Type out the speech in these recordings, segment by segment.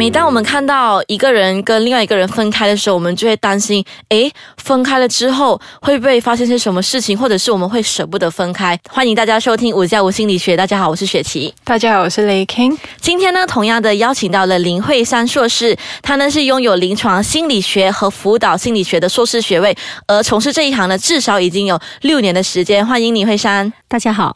每当我们看到一个人跟另外一个人分开的时候，我们就会担心：诶，分开了之后会不会发生些什么事情，或者是我们会舍不得分开？欢迎大家收听五加五心理学。大家好，我是雪琪。大家好，我是雷 king。今天呢，同样的邀请到了林慧珊硕士，她呢是拥有临床心理学和辅导心理学的硕士学位，而从事这一行呢至少已经有六年的时间。欢迎林，慧珊。大家好。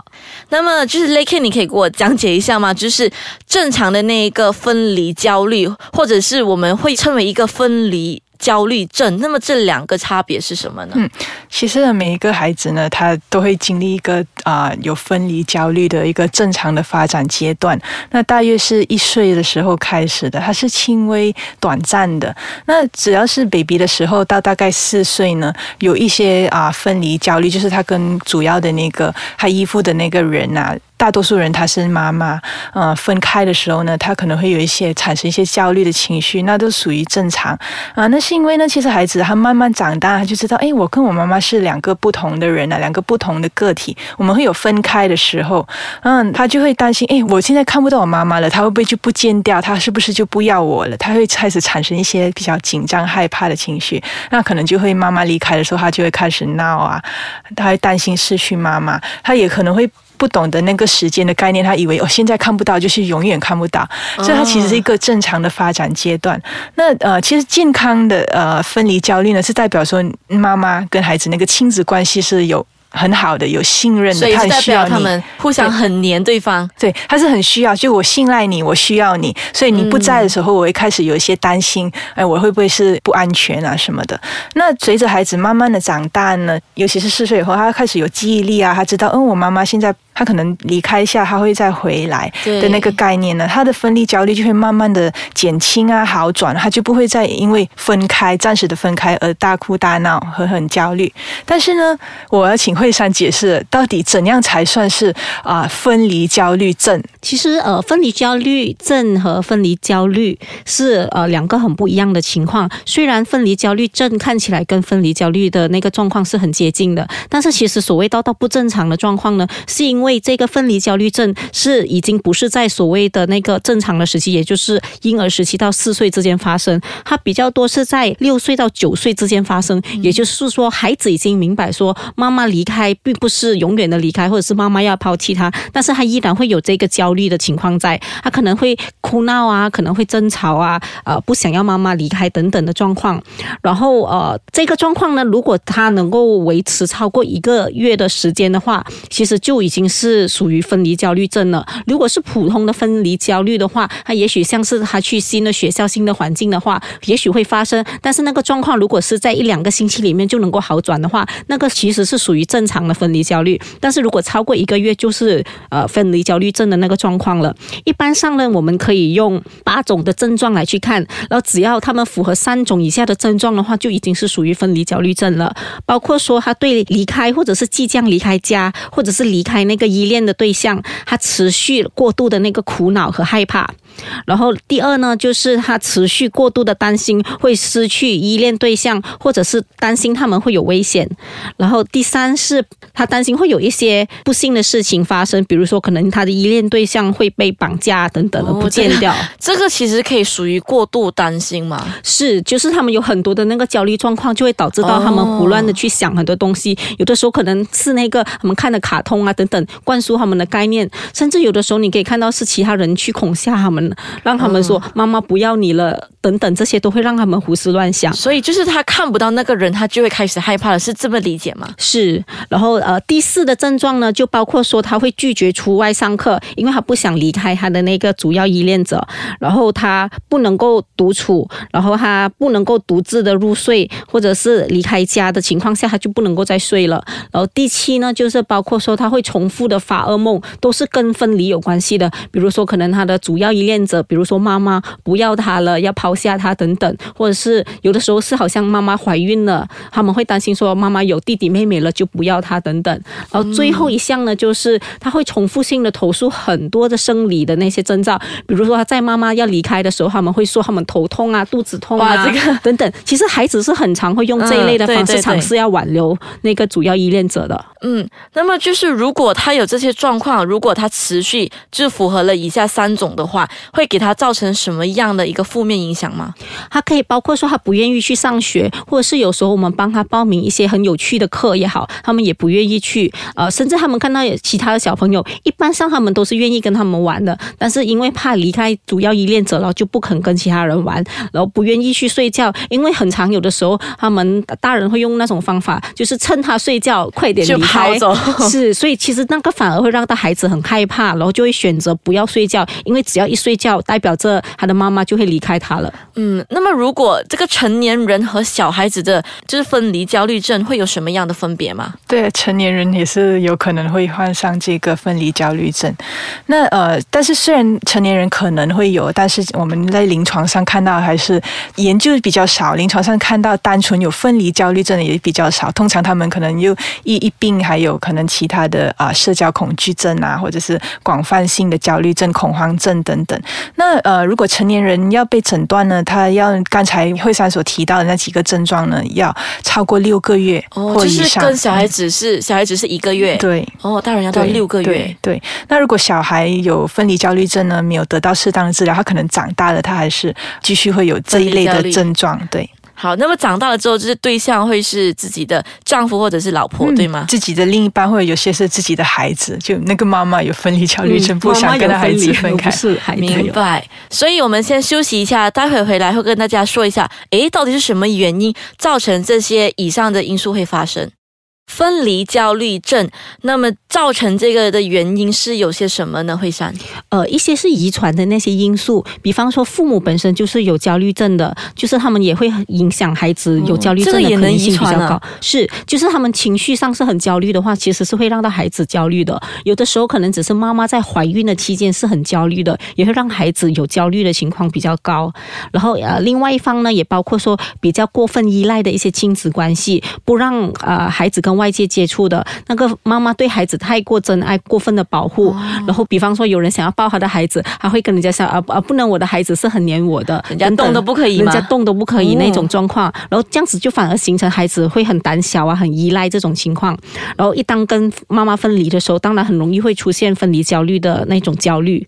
那么就是雷 king，你可以给我讲解一下吗？就是正常的那一个分离焦虑。或者是我们会称为一个分离焦虑症，那么这两个差别是什么呢？嗯，其实每一个孩子呢，他都会经历一个啊有分离焦虑的一个正常的发展阶段。那大约是一岁的时候开始的，它是轻微短暂的。那只要是 baby 的时候到大概四岁呢，有一些啊分离焦虑，就是他跟主要的那个他依附的那个人啊。大多数人他是妈妈，呃，分开的时候呢，他可能会有一些产生一些焦虑的情绪，那都属于正常啊。那是因为呢，其实孩子他慢慢长大，他就知道，哎，我跟我妈妈是两个不同的人啊，两个不同的个体，我们会有分开的时候，嗯，他就会担心，哎，我现在看不到我妈妈了，他会不会就不见掉？他是不是就不要我了？他会开始产生一些比较紧张、害怕的情绪，那可能就会妈妈离开的时候，他就会开始闹啊，他会担心失去妈妈，他也可能会。不懂得那个时间的概念，他以为哦，现在看不到就是永远看不到，所以他其实是一个正常的发展阶段。那呃，其实健康的呃分离焦虑呢，是代表说妈妈跟孩子那个亲子关系是有。很好的，有信任的，所以代表他们互相很黏对方。对，他是很需要，就我信赖你，我需要你，所以你不在的时候，我会开始有一些担心，哎，我会不会是不安全啊什么的？那随着孩子慢慢的长大呢，尤其是四岁以后，他开始有记忆力啊，他知道，嗯，我妈妈现在他可能离开一下，他会再回来的那个概念呢，他的分离焦虑就会慢慢的减轻啊，好转，他就不会再因为分开暂时的分开而大哭大闹和很焦虑。但是呢，我要请。惠珊解释到底怎样才算是啊分离焦虑症？其实呃，分离焦虑症和分离焦虑是呃两个很不一样的情况。虽然分离焦虑症看起来跟分离焦虑的那个状况是很接近的，但是其实所谓到到不正常的状况呢，是因为这个分离焦虑症是已经不是在所谓的那个正常的时期，也就是婴儿时期到四岁之间发生，它比较多是在六岁到九岁之间发生。也就是说，孩子已经明白说妈妈离开。开并不是永远的离开，或者是妈妈要抛弃他，但是他依然会有这个焦虑的情况在，他可能会哭闹啊，可能会争吵啊，呃，不想要妈妈离开等等的状况。然后呃，这个状况呢，如果他能够维持超过一个月的时间的话，其实就已经是属于分离焦虑症了。如果是普通的分离焦虑的话，他也许像是他去新的学校、新的环境的话，也许会发生。但是那个状况如果是在一两个星期里面就能够好转的话，那个其实是属于正。常的分离焦虑，但是如果超过一个月，就是呃分离焦虑症的那个状况了。一般上呢，我们可以用八种的症状来去看，然后只要他们符合三种以下的症状的话，就已经是属于分离焦虑症了。包括说他对离开或者是即将离开家，或者是离开那个依恋的对象，他持续过度的那个苦恼和害怕。然后第二呢，就是他持续过度的担心会失去依恋对象，或者是担心他们会有危险。然后第三是他担心会有一些不幸的事情发生，比如说可能他的依恋对象会被绑架等等的不见掉。这个其实可以属于过度担心嘛？是，就是他们有很多的那个焦虑状况，就会导致到他们胡乱的去想很多东西。有的时候可能是那个他们看的卡通啊等等灌输他们的概念，甚至有的时候你可以看到是其他人去恐吓他们。让他们说妈妈不要你了，等等，这些都会让他们胡思乱想。所以就是他看不到那个人，他就会开始害怕了，是这么理解吗？是。然后呃，第四的症状呢，就包括说他会拒绝出外上课，因为他不想离开他的那个主要依恋者。然后他不能够独处，然后他不能够独自的入睡，或者是离开家的情况下，他就不能够再睡了。然后第七呢，就是包括说他会重复的发噩梦，都是跟分离有关系的。比如说可能他的主要依恋。者，比如说妈妈不要他了，要抛抛下他等等，或者是有的时候是好像妈妈怀孕了，他们会担心说妈妈有弟弟妹妹了就不要他等等。然后最后一项呢，就是他会重复性的投诉很多的生理的那些征兆，比如说他在妈妈要离开的时候，他们会说他们头痛啊、肚子痛啊，这个等等。其实孩子是很常会用这一类的方式尝试要挽留那个主要依恋者的。嗯，那么就是如果他有这些状况，如果他持续就符合了以下三种的话，会给他造成什么样的一个负面影响吗？他可以包括说他不愿意去上学，或者是有时候我们帮他报名一些很有趣的课也好，他们也不愿意去。呃，甚至他们看到有其他的小朋友，一般上他们都是愿意跟他们玩的，但是因为怕离开主要依恋者，然后就不肯跟其他人玩，然后不愿意去睡觉，因为很常有的时候他们大人会用那种方法，就是趁他睡觉快点离开，是，所以其实那个反而会让他孩子很害怕，然后就会选择不要睡觉，因为只要一睡觉，代表着他的妈妈就会离开他了。嗯，那么如果这个成年人和小孩子的，就是分离焦虑症，会有什么样的分别吗？对，成年人也是有可能会患上这个分离焦虑症。那呃，但是虽然成年人可能会有，但是我们在临床上看到还是研究比较少，临床上看到单纯有分离焦虑症的也比较少。通常他们可能又一一病还有可能其他的啊社交恐惧症啊，或者是广泛性的焦虑症、恐慌症等等。那呃，如果成年人要被诊断呢，他要刚才惠珊所提到的那几个症状呢，要超过六个月或以上。就是跟小孩子是小孩子是一个月，对哦，大人要到六个月。对，那如果小孩有分离焦虑症呢，没有得到适当的治疗，他可能长大了，他还是继续会有这一类的症状。对。好，那么长大了之后，就是对象会是自己的丈夫或者是老婆，对吗？自己的另一半，或者有些是自己的孩子，就那个妈妈有分离焦虑症，不想跟孩子分开。是，明白。所以我们先休息一下，待会回来会跟大家说一下，诶，到底是什么原因造成这些以上的因素会发生？分离焦虑症，那么造成这个的原因是有些什么呢？慧珊，呃，一些是遗传的那些因素，比方说父母本身就是有焦虑症的，就是他们也会影响孩子有焦虑症的可能性比较高。是，就是他们情绪上是很焦虑的话，其实是会让到孩子焦虑的。有的时候可能只是妈妈在怀孕的期间是很焦虑的，也会让孩子有焦虑的情况比较高。然后呃，另外一方呢，也包括说比较过分依赖的一些亲子关系，不让呃孩子跟外界接触的那个妈妈对孩子太过真爱、过分的保护，然后比方说有人想要抱他的孩子，他会跟人家说啊啊，不能，我的孩子是很黏我的，人家动都不可以，人家动都不可以那种状况，然后这样子就反而形成孩子会很胆小啊，很依赖这种情况，然后一当跟妈妈分离的时候，当然很容易会出现分离焦虑的那种焦虑，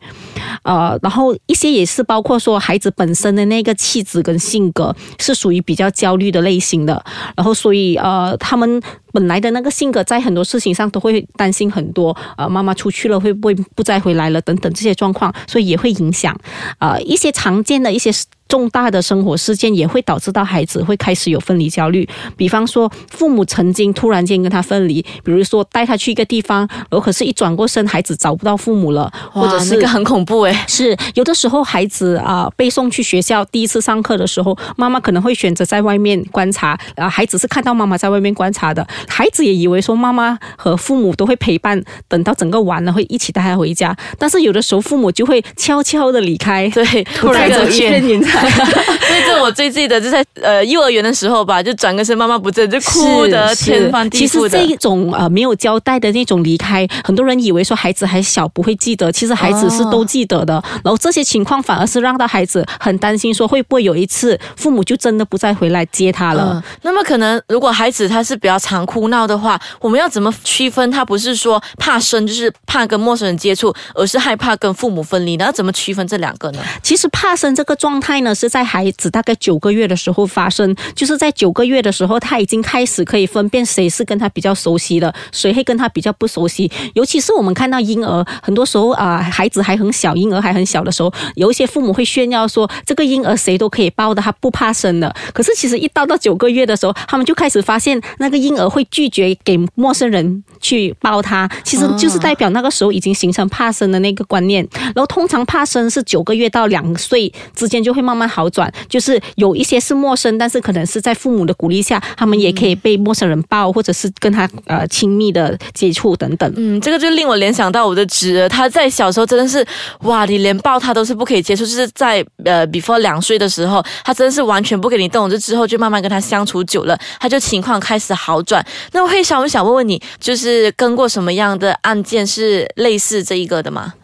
呃，然后一些也是包括说孩子本身的那个气质跟性格是属于比较焦虑的类型的，然后所以呃他们。本来的那个性格，在很多事情上都会担心很多，呃，妈妈出去了会不会不再回来了等等这些状况，所以也会影响，呃，一些常见的一些。重大的生活事件也会导致到孩子会开始有分离焦虑，比方说父母曾经突然间跟他分离，比如说带他去一个地方，然后可是一转过身，孩子找不到父母了，或者是那个很恐怖诶。是有的时候孩子啊被送去学校，第一次上课的时候，妈妈可能会选择在外面观察，啊，孩子是看到妈妈在外面观察的，孩子也以为说妈妈和父母都会陪伴，等到整个完了会一起带他回家，但是有的时候父母就会悄悄的离开，对，突然走见。所以这我最记得就在呃幼儿园的时候吧，就转个身，妈妈不在，就哭得天翻地覆的。其实这一种呃没有交代的那种离开，很多人以为说孩子还小不会记得，其实孩子是都记得的。然后这些情况反而是让到孩子很担心，说会不会有一次父母就真的不再回来接他了。那么可能如果孩子他是比较常哭闹的话，我们要怎么区分他不是说怕生，就是怕跟陌生人接触，而是害怕跟父母分离？那要怎么区分这两个呢？其实怕生这个状态呢。是在孩子大概九个月的时候发生，就是在九个月的时候，他已经开始可以分辨谁是跟他比较熟悉的，谁会跟他比较不熟悉。尤其是我们看到婴儿，很多时候啊，孩子还很小，婴儿还很小的时候，有一些父母会炫耀说，这个婴儿谁都可以抱的，他不怕生的。可是其实一到到九个月的时候，他们就开始发现那个婴儿会拒绝给陌生人。去抱他，其实就是代表那个时候已经形成怕生的那个观念。然后通常怕生是九个月到两岁之间就会慢慢好转，就是有一些是陌生，但是可能是在父母的鼓励下，他们也可以被陌生人抱，或者是跟他呃亲密的接触等等。嗯，这个就令我联想到我的侄儿，他在小时候真的是哇，你连抱他都是不可以接触，就是在呃 before 两岁的时候，他真的是完全不给你动，就之后就慢慢跟他相处久了，他就情况开始好转。那我会想，我想问问你，就是是跟过什么样的案件是类似这一个的吗？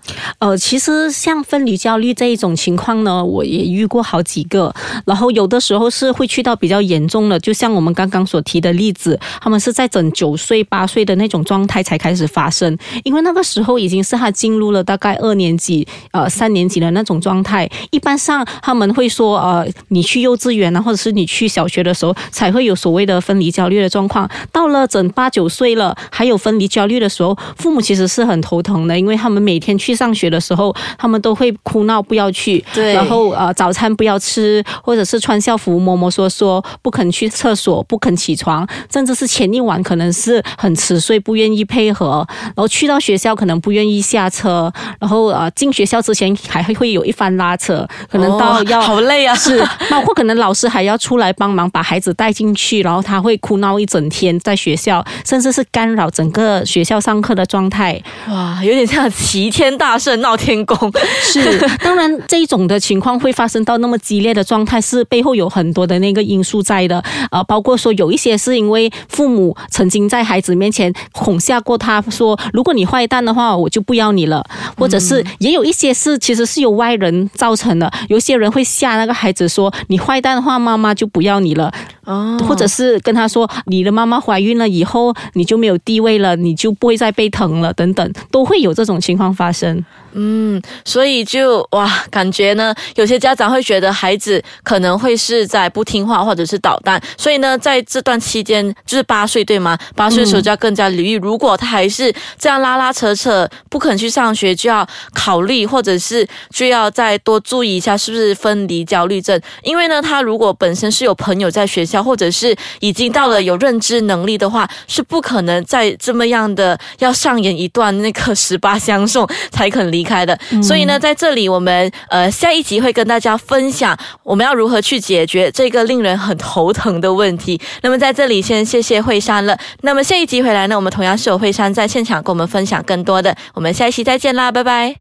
呃，其实像分离焦虑这一种情况呢，我也遇过好几个。然后有的时候是会去到比较严重的，就像我们刚刚所提的例子，他们是在整九岁、八岁的那种状态才开始发生，因为那个时候已经是他进入了大概二年级、呃三年级的那种状态。一般上他们会说，呃，你去幼稚园啊，或者是你去小学的时候，才会有所谓的分离焦虑的状况。到了整八九岁了，还有分离焦虑的时候，父母其实是很头疼的，因为他们每天去上学的时候，他们都会哭闹不要去，对。然后呃早餐不要吃，或者是穿校服摸摸索索，不肯去厕所，不肯起床，甚至是前一晚可能是很迟睡，不愿意配合，然后去到学校可能不愿意下车，然后呃进学校之前还会会有一番拉扯，可能到哦要、好累啊，是，包括可能老师还要出来帮忙把孩子带进去，然后他会哭闹一整天在学校，甚至是干扰整个学校上课的状态。哇，有点像齐天大圣闹天宫。是，当然这种的情况会发生到那么激烈的状态，是背后有很多的那个因素在的。呃，包括说有一些是因为父母曾经在孩子面前恐吓过他，说如果你坏蛋的话，我就不要你了。或者是也有一些是其实是由外人造成的，有些人会吓那个孩子说你坏蛋的话，妈妈就不要你了。哦或者是跟他说你的妈妈怀孕了以后你就没有地位了，你就不会再被疼了，等等，都会有这种情况发生。嗯，所以就哇，感觉呢，有些家长会觉得孩子可能会是在不听话或者是捣蛋，所以呢，在这段期间，就是八岁对吗？八岁的时候就要更加留意，如果他还是这样拉拉扯扯，不肯去上学，就要考虑，或者是就要再多注意一下是不是分离焦虑症，因为呢，他如果本身是有朋友在学校，或者是已经到了有认知能力的话，是不可能再这么样的要上演一段那个 十八相送才肯离开的。所以呢，在这里我们呃下一集会跟大家分享我们要如何去解决这个令人很头疼的问题。那么在这里先谢谢惠山了。那么下一集回来呢，我们同样是有惠山在现场跟我们分享更多的。我们下一期再见啦，拜拜。